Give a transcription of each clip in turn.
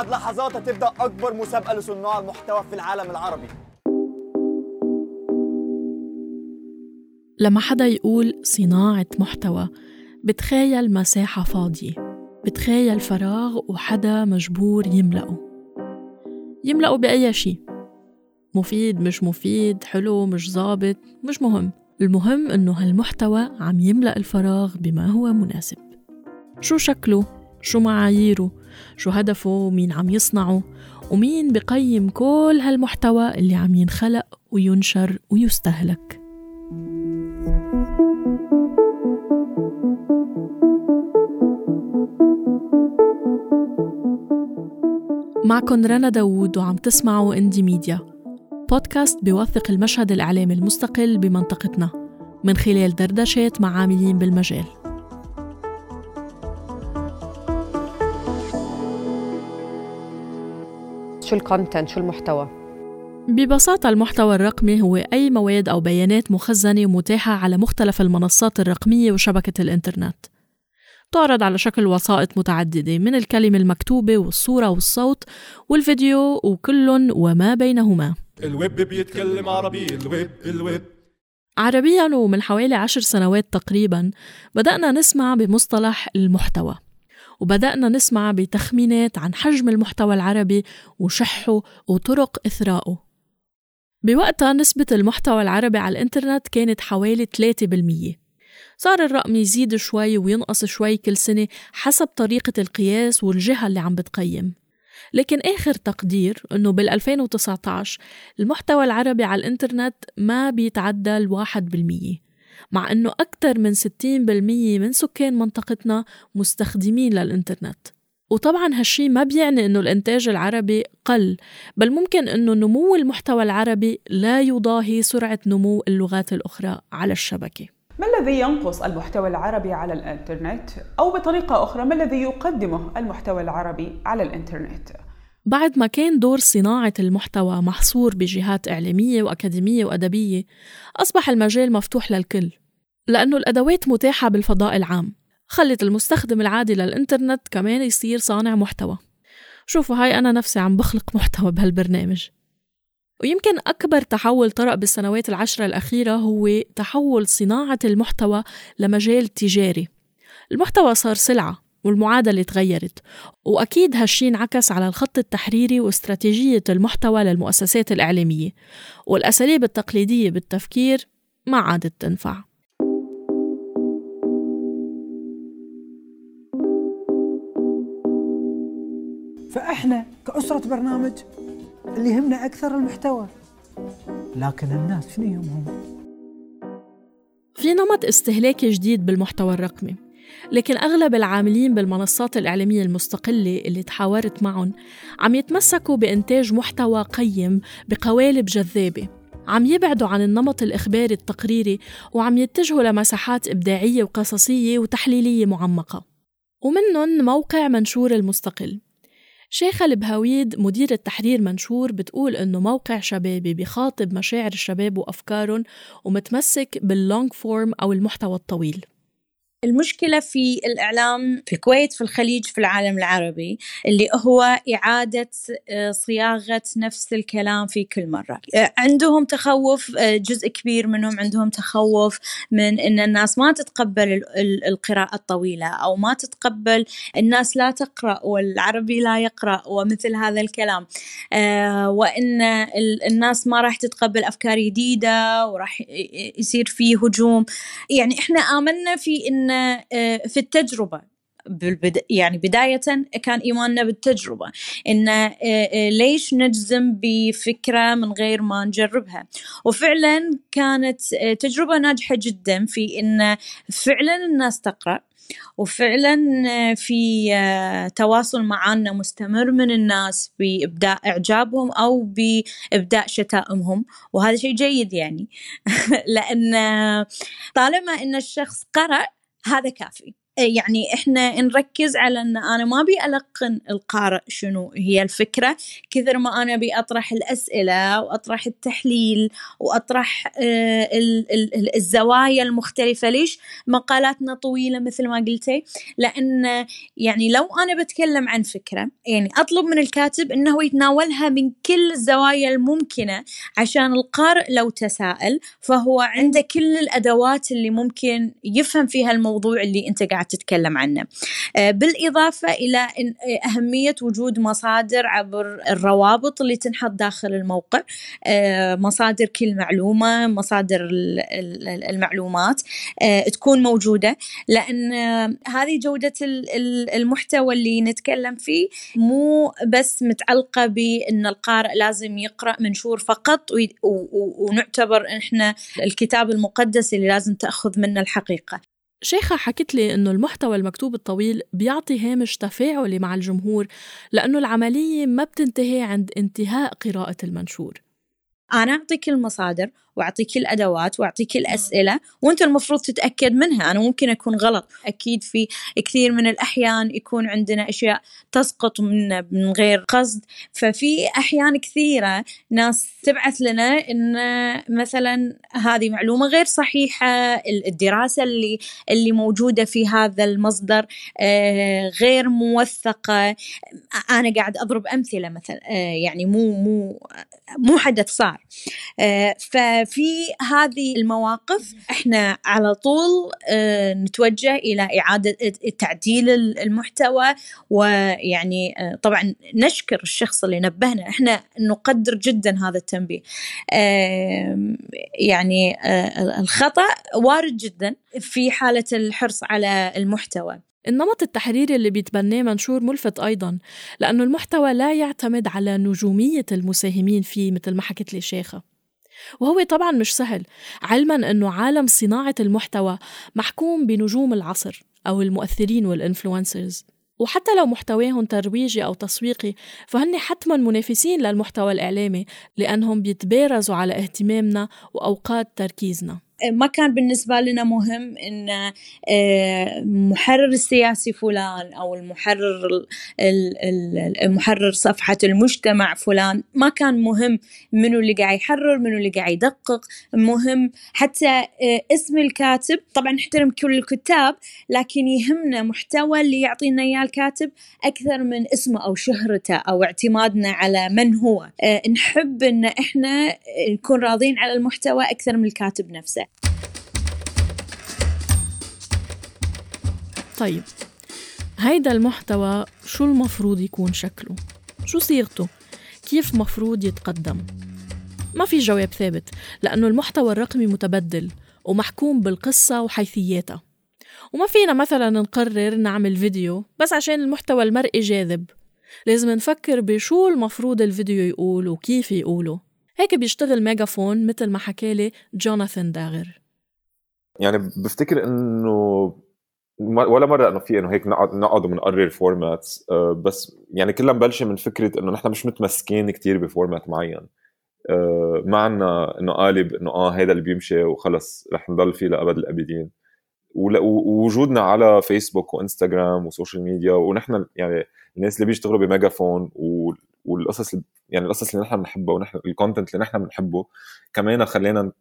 بعد لحظات هتبدأ أكبر مسابقة لصناع المحتوى في العالم العربي. لما حدا يقول صناعة محتوى بتخيل مساحة فاضية بتخيل فراغ وحدا مجبور يملأه. يملأه بأي شيء. مفيد مش مفيد حلو مش ظابط مش مهم. المهم إنه هالمحتوى عم يملأ الفراغ بما هو مناسب. شو شكله؟ شو معاييره؟ شو هدفه ومين عم يصنعه ومين بقيم كل هالمحتوى اللي عم ينخلق وينشر ويستهلك. معكن رنا داوود وعم تسمعوا اندي ميديا بودكاست بيوثق المشهد الإعلامي المستقل بمنطقتنا من خلال دردشات مع عاملين بالمجال. شو الكونتنت شو المحتوى؟ ببساطة المحتوى الرقمي هو أي مواد أو بيانات مخزنة ومتاحة على مختلف المنصات الرقمية وشبكة الإنترنت. تعرض على شكل وسائط متعددة من الكلمة المكتوبة والصورة والصوت والفيديو وكل وما بينهما. الويب بيتكلم عربي الويب الويب. عربيا ومن حوالي عشر سنوات تقريبا بدأنا نسمع بمصطلح المحتوى. وبدأنا نسمع بتخمينات عن حجم المحتوى العربي وشحه وطرق إثراءه بوقتها نسبة المحتوى العربي على الإنترنت كانت حوالي 3% صار الرقم يزيد شوي وينقص شوي كل سنة حسب طريقة القياس والجهة اللي عم بتقيم. لكن آخر تقدير أنه بال 2019 المحتوى العربي على الإنترنت ما بيتعدى الواحد بالمية. مع أنه أكثر من 60% من سكان منطقتنا مستخدمين للإنترنت. وطبعا هالشي ما بيعني إنه الإنتاج العربي قل بل ممكن إنه نمو المحتوى العربي لا يضاهي سرعة نمو اللغات الأخرى على الشبكة. ما الذي ينقص المحتوى العربي على الإنترنت؟ أو بطريقة أخرى ما الذي يقدمه المحتوى العربي على الإنترنت؟ بعد ما كان دور صناعة المحتوى محصور بجهات إعلامية وأكاديمية وأدبية أصبح المجال مفتوح للكل لأنه الأدوات متاحة بالفضاء العام. خلت المستخدم العادي للإنترنت كمان يصير صانع محتوى. شوفوا هاي أنا نفسي عم بخلق محتوى بهالبرنامج. ويمكن أكبر تحول طرأ بالسنوات العشرة الأخيرة هو تحول صناعة المحتوى لمجال تجاري. المحتوى صار سلعة والمعادلة تغيرت. وأكيد هالشي انعكس على الخط التحريري واستراتيجية المحتوى للمؤسسات الإعلامية. والأساليب التقليدية بالتفكير ما عادت تنفع. فإحنا كأسرة برنامج اللي يهمنا أكثر المحتوى. لكن الناس شنو يهمهم؟ في نمط استهلاكي جديد بالمحتوى الرقمي. لكن أغلب العاملين بالمنصات الإعلامية المستقلة اللي تحاورت معهم عم يتمسكوا بإنتاج محتوى قيم بقوالب جذابة. عم يبعدوا عن النمط الإخباري التقريري وعم يتجهوا لمساحات إبداعية وقصصية وتحليلية معمقة. ومنهم موقع منشور المستقل. شيخة البهويد مديرة تحرير منشور بتقول إنه موقع شبابي بيخاطب مشاعر الشباب وأفكارهم ومتمسك بال long form أو المحتوى الطويل. المشكلة في الإعلام في الكويت في الخليج في العالم العربي اللي هو إعادة آه، صياغة نفس الكلام في كل مرة. آه، عندهم تخوف آه، جزء كبير منهم عندهم تخوف من أن الناس ما تتقبل القراءة الطويلة أو ما تتقبل الناس لا تقرأ والعربي لا يقرأ ومثل هذا الكلام. وأن الناس ما راح تتقبل أفكار جديدة وراح يصير فيه هجوم. يعني إحنا آمنا في أن آه، في التجربة. بالبد... يعني بداية كان إيماننا بالتجربة إن آه، آه، ليش نجزم بفكرة من غير ما نجربها. وفعلا كانت تجربة ناجحة جدا في إن فعلا الناس تقرأ وفعلا في تواصل معنا مستمر من الناس بإبداء إعجابهم أو بإبداء شتائمهم. وهذا شيء جيد يعني. لأن طالما أن الشخص قرأ هذا كافي. يعني إحنا نركز على إن أنا ما أبي ألقن القارئ شنو هي الفكرة. كثر ما أنا أبي أطرح الأسئلة وأطرح التحليل وأطرح آه، الزوايا المختلفة ليش مقالاتنا طويلة مثل ما قلتي؟ لأن يعني لو أنا بتكلم عن فكرة يعني أطلب من الكاتب إنه يتناولها من كل الزوايا الممكنة عشان القارئ لو تساءل فهو عنده كل الأدوات اللي ممكن يفهم فيها الموضوع اللي أنت قاعد تتكلم عنه. آه، بالإضافة إلى آه، أهمية وجود مصادر عبر الروابط اللي تنحط داخل الموقع. آه، مصادر كل معلومة مصادر المعلومات تكون موجودة. لأن هذه جودة المحتوى اللي نتكلم فيه مو بس متعلقة بأن القارئ لازم يقرأ منشور فقط ونعتبر إحنا الكتاب المقدس اللي لازم تأخذ منه الحقيقة. شيخة حكت لي إنه المحتوى المكتوب الطويل بيعطي هامش تفاعلي مع الجمهور لأنه العملية ما بتنتهي عند انتهاء قراءة المنشور. أنا أعطيك المصادر وأعطيك الادوات وأعطيك الاسئله وأنت المفروض تتأكد منها. أنا ممكن أكون غلط. أكيد في كثير من الأحيان يكون عندنا أشياء تسقط من من غير قصد. ففي أحيان كثيرة ناس تبعث لنا إن مثلا هذه معلومة غير صحيحة الدراسة اللي اللي موجودة في هذا المصدر آه، غير موثقة. أنا قاعد أضرب أمثلة مثلا آه، يعني مو مو مو حدث صار. آه، ف في هذه المواقف إحنا على طول آه، نتوجه إلى إعادة تعديل المحتوى ويعني آه، طبعا نشكر الشخص اللي نبهنا. إحنا نقدر جدا هذا التنبيه. يعني آه، الخطأ وارد جدا في حالة الحرص على المحتوى. النمط التحريري اللي بيتبناه منشور ملفت أيضا لأنه المحتوى لا يعتمد على نجومية المساهمين فيه مثل ما حكت لي شيخة وهو طبعا مش سهل. علما أنه عالم صناعة المحتوى محكوم بنجوم العصر أو المؤثرين والإنفلونسرز وحتى لو محتواهم ترويجي أو تسويقي فهن حتما منافسين للمحتوى الإعلامي لأنهم بيتبارزوا على اهتمامنا وأوقات تركيزنا. ما كان بالنسبة لنا مهم إن آه، محرر السياسي فلان أو المحرر المحرر صفحة المجتمع فلان. ما كان مهم منو اللي قاعد يحرر منو اللي قاعد يدقق. مهم حتى آه، اسم الكاتب. طبعا نحترم كل الكتاب لكن يهمنا محتوى اللي يعطينا إياه الكاتب أكثر من اسمه أو شهرته أو اعتمادنا على من هو. آه، نحب إن إحنا نكون راضين على المحتوى أكثر من الكاتب نفسه. طيب هيدا المحتوى شو المفروض يكون شكله؟ شو صيغته؟ كيف مفروض يتقدم؟ ما في جواب ثابت لأنه المحتوى الرقمي متبدل ومحكوم بالقصة وحيثياتها وما فينا مثلا نقرر نعمل فيديو بس عشان المحتوى المرئي جاذب لازم نفكر بشو المفروض الفيديو يقول وكيف يقوله هيك بيشتغل ميجافون مثل ما حكالي جوناثان داغر يعني بفتكر إنه ولا مرة إنه في إنه هيك نقعد نقعد ونقرر formats آه، بس يعني كلها مبلشة من فكرة إنه نحن مش متمسكين كتير ب format معين. آه، ما عنا إنه قالب إنه آه هذا اللي بيمشي وخلص رح نضل فيه لأبد الأبدين. ووجودنا على فيسبوك وانستغرام و social media ونحن يعني الناس اللي بيشتغلوا بميجافون والقصص يعني القصص اللي نحن بنحبها ونحن ال content اللي نحن بنحبه كمان خلينا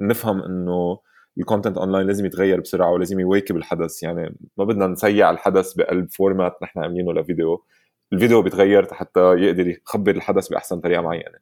نفهم إنه ال content online لازم يتغير بسرعة ولازم يواكب الحدث. يعني ما بدنا نسَيّع الحدث بقلب format نحن عاملينه لفيديو. الفيديو بيتغير حتى يقدر يخبر الحدث بأحسن طريقة معينة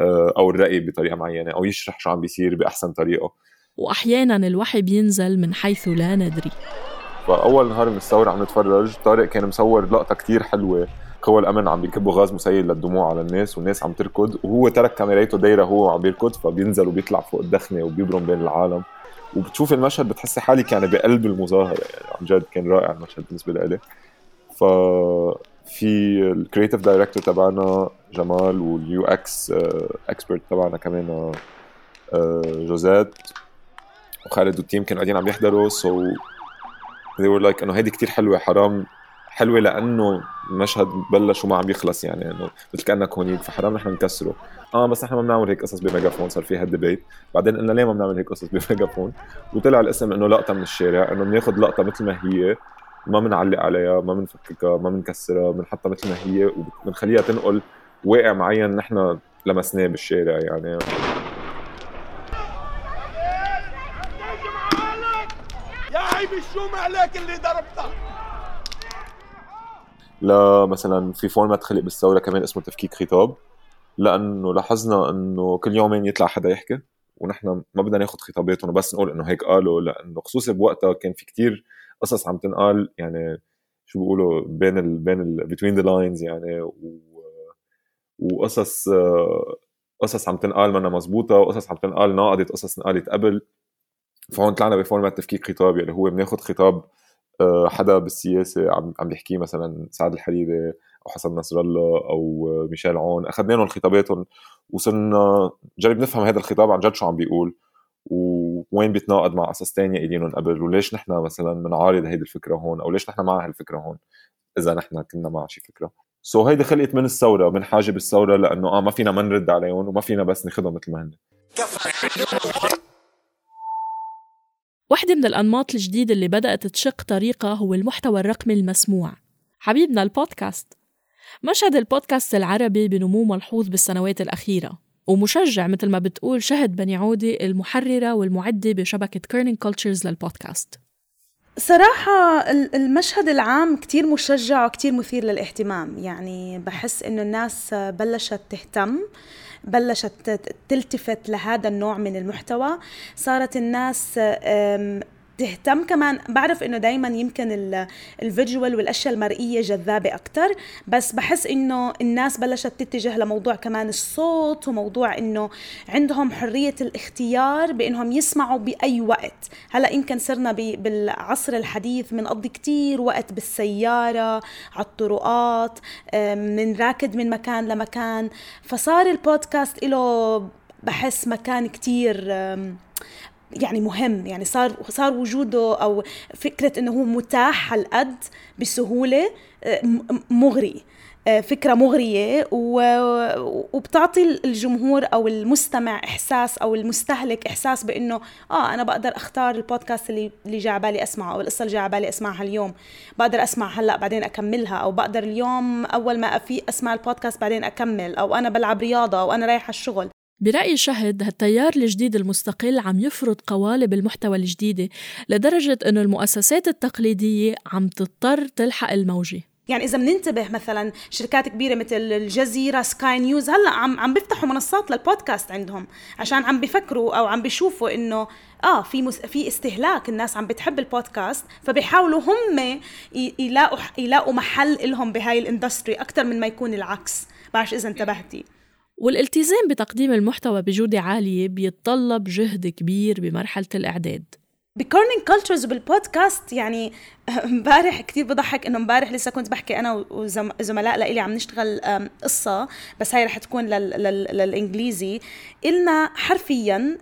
آه، أو الرأي بطريقة معينة أو يشرح شو عم بيصير بأحسن طريقة. واحيانا الوحي بينزل من حيث لا ندري. فأول نهار من الثورة عم نتفرج طارق كان مصور لقطة كتير حلوة. قوى الأمن عم بيكبوا غاز مسيل للدموع على الناس والناس عم تركض وهو ترك كاميرته دايرة هو عم بيركض فبينزل وبيطلع فوق الدخنة وبيبرم بين العالم. وبتشوف المشهد بتحسي حالك يعني بقلب المظاهرة يعني عن جد كان رائع المشهد بالنسبة لي. ف في ال creative director تبعنا جمال وال UX expert تبعنا كمان آه، جوزات وخالد وال team كانوا قاعدين عم يحضروا. so so they were like إنه هيدي كتير حلوة حرام حلوة لأنه المشهد بلش وما عم يخلص يعني إنه مثل كأنك هونيك فحرام نحن نكسره. آه بس نحن ما بنعمل هيك قصص بميجافون صار في هال debate بعدين قلنا ليه ما بنعمل هيك قصص بميجافون؟ وطلع الاسم إنه لقطة من الشارع إنه بناخذ لقطة مثل ما هي ما بنعلق عليها ما بنفككها ما بنكسرها بنحطها مثل ما هي وبنخليها تنقل واقع معين نحن لمسناه بالشارع يعني. يا عيب شو عليك اللي ضربتك؟ لا مثلا في فورمات خلق بالثوره كمان اسمه تفكيك خطاب لأنه لاحظنا إنه كل يومين يطلع حدا يحكي ونحن ما بدنا ناخذ خطاباتهم وبس نقول إنه هيك قالوا لأنه خصوصي بوقتها كان في كتير قصص عم تنقال يعني شو بيقولوا بين ال بين ال the lines يعني و وقصص قصص عم تنقال منا مزبوطة وقصص عم تنقال ناقضت قصص انقالت قبل. فهون طلعنا ب format تفكيك خطاب يعني هو بناخذ خطاب حدا بالسياسة عم عم بيحكيه مثلا سعد الحريري أو حسن نصر الله أو ميشيل عون اخذنا لهم خطاباتهم وصرنا نجرب نفهم هذا الخطاب عن جد شو عم بيقول ووين بيتناقض مع قصص ثانية قايلينهم قبل وليش نحن مثلا بنعارض هيدي الفكرة هون أو ليش نحن مع هالفكره هون إذا نحن كنا مع شي فكرة. سو so هيدي خلقت من الثورة من حاجة بالثورة لأنه آه ما فينا ما نرد عليهم وما فينا بس ناخذهم مثل ما هن. واحدة من الأنماط الجديدة اللي بدأت تشق طريقها هو المحتوى الرقمي المسموع. حبيبنا البودكاست. مشهد البودكاست العربي بنمو ملحوظ بالسنوات الأخيرة ومشجع مثل ما بتقول شهد بني عودي المحررة والمعدة بشبكة Kerning Cultures للبودكاست. صراحة المشهد العام كتير مشجع وكتير مثير للاهتمام. يعني بحس إنه الناس بلشت تهتم بلشت تلتفت لهذا النوع من المحتوى. صارت الناس تهتم كمان. بعرف إنه دائما يمكن ال visual والأشياء المرئية جذابة أكثر بس بحس إنه الناس بلشت تتجه لموضوع كمان الصوت وموضوع إنه عندهم حرية الاختيار بإنهم يسمعوا بأي وقت. هلأ يمكن صرنا بالعصر الحديث بنقضي كتير وقت بالسيارة على الطرقات من راكد من مكان لمكان. فصار البودكاست له بحس مكان كتير يعني مهم يعني صار صار وجوده أو فكرة إنه هو متاح على القد بسهولة آه، مغري آه، فكرة مغرية وبتعطي الجمهور أو المستمع إحساس أو المستهلك إحساس بإنه آه أنا بقدر أختار البودكاست اللي اللي جاي على بالي أسمعه أو القصة اللي جاي على بالي أسمعها اليوم. بقدر أسمع هلأ بعدين أكملها أو بقدر اليوم أول ما أفيق أسمع البودكاست بعدين أكمل أو أنا بلعب رياضة أو أنا رايحه الشغل. برأي شهد هالتيار الجديد المستقل عم يفرض قوالب المحتوى الجديدة لدرجة أنه المؤسسات التقليدية عم تضطر تلحق الموجة. يعني إذا بننتبه مثلا شركات كبيرة مثل الجزيرة سكاي نيوز هلأ عم عم بيفتحوا منصات للبودكاست عندهم عشان عم بيفكروا أو عم بيشوفوا إنه آه في مس... في استهلاك الناس عم بتحب البودكاست فبيحاولوا هم يلاقوا يلاقوا محل لهم بهاي ال industry أكثر من ما يكون العكس. بعرف إذا انتبهتي. والالتزام بتقديم المحتوى بجودة عالية بيتطلب جهد كبير بمرحلة الإعداد. ب Kerning Cultures وبالبودكاست يعني امبارح كثير بضحك إنه امبارح لسه كنت بحكي أنا وزملاء لإلي عم نشتغل قصة بس هاي رح تكون لل لل للإنجليزي. إلنا حرفيا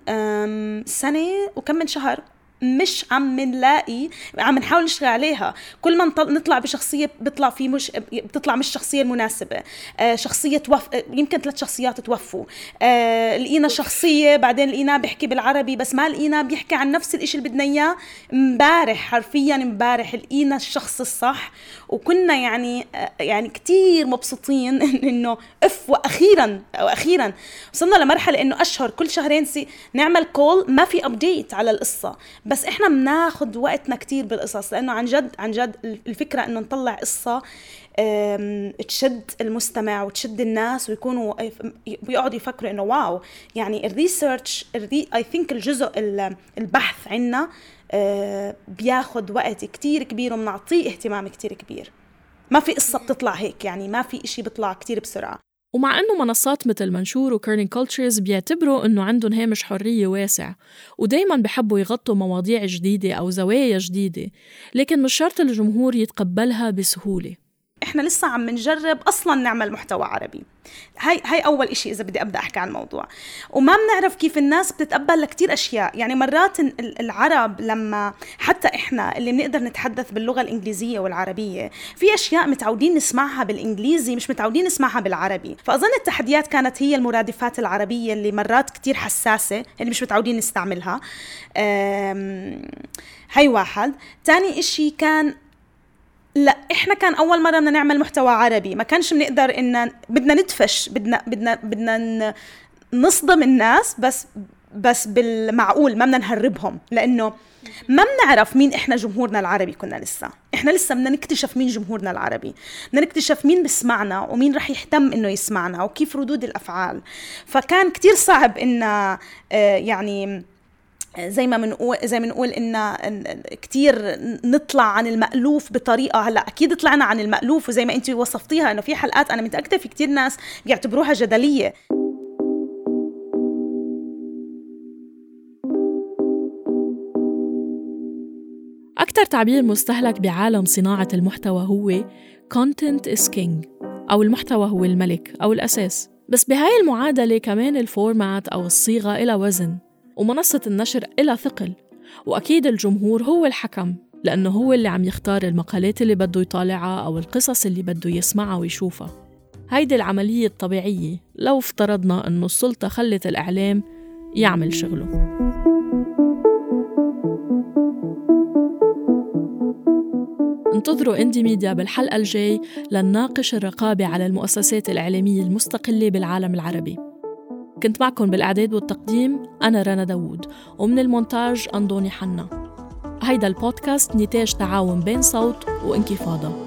سنة وكم من شهر مش عم نلاقي عم نحاول نشتغل عليها. كل ما نطلع بشخصية بيطلع في مش بتطلع مش الشخصيه المناسبة. آه شخصية توف يمكن ثلاث شخصيات توفوا. آه لقينا شخصية بعدين لقيناه بيحكي بالعربي بس ما لقيناه بيحكي عن نفس الشيء اللي بدنا إياه امبارح حرفيا امبارح لقينا الشخص الصح. وكنا يعني آه يعني كثير مبسوطين إنه أف وأخيرا وأخيرا وصلنا لمرحلة إنه أشهر كل شهرين سي نعمل call ما في update على القصة. بس إحنا بناخذ وقتنا كتير بالقصص لأنه عن جد عن جد الفكرة إنه نطلع قصة تشد المستمع وتشد الناس ويكونوا بيقعدوا يفكروا إنه wow. يعني ال research I think الجزء البحث عنا أه، بياخذ وقت كتير كبير وبنعطيه اهتمام كتير كبير. ما في قصة بتطلع هيك يعني ما في إشي بيطلع كتير بسرعة. ومع إنه منصات مثل منشور و Kerning Cultures بيعتبروا إنه عندهم هامش حرية واسع ودايما بحبوا يغطوا مواضيع جديدة أو زوايا جديدة لكن مش شرط الجمهور يتقبلها بسهولة. إحنا لسه عم نجرب أصلا نعمل محتوى عربي. هاي هاي أول إشي إذا بدي أبدأ أحكي عن الموضوع. وما بنعرف كيف الناس بتتقبل لكتير أشياء. يعني مرات العرب لما حتى إحنا اللي بنقدر نتحدث باللغة الإنجليزية والعربية في أشياء متعودين نسمعها بالإنجليزي مش متعودين نسمعها بالعربي. فأظن التحديات كانت هي المرادفات العربية اللي مرات كتير حساسة اللي مش متعودين نستعملها. هاي واحد. تاني إشي كان لا إحنا كان أول مرة بدنا نعمل محتوى عربي ما كانش بنقدر إن بدنا ندفش بدنا بدنا بدنا نصدم الناس بس بس بالمعقول ما بدنا نهربهم لأنه ما بنعرف مين إحنا جمهورنا العربي كنا لسه. إحنا لسه بدنا نكتشف مين جمهورنا العربي بدنا نكتشف مين بسمعنا ومين رح يهتم إنه يسمعنا وكيف ردود الأفعال. فكان كتير صعب إن آه، يعني زي ما بنقول زي ما بنقول إن كثير نطلع عن المألوف بطريقة. هلأ أكيد طلعنا عن المألوف وزي ما انت وصفتيها إنه في حلقات أنا متأكدة في كثير ناس بيعتبروها جدلية. أكثر تعبير مستهلك بعالم صناعة المحتوى هو content is king أو المحتوى هو الملك أو الأساس. بس بهاي المعادلة كمان الفورمات أو الصيغة إلى وزن. ومنصة النشر إلها ثقل. وأكيد الجمهور هو الحكم لأنه هو اللي عم يختار المقالات اللي بده يطالعها أو القصص اللي بده يسمعها ويشوفها. هيدي العملية الطبيعية لو افترضنا أنه السلطة خلت الإعلام يعمل شغله. انتظروا إندي ميديا بالحلقة الجاي لنناقش الرقابة على المؤسسات الإعلامية المستقلة بالعالم العربي. كنت معكم بالإعداد والتقديم أنا رنا داوود ومن المونتاج أندوني حنا. هيدا البودكاست نتاج تعاون بين صوت وانكفاضة.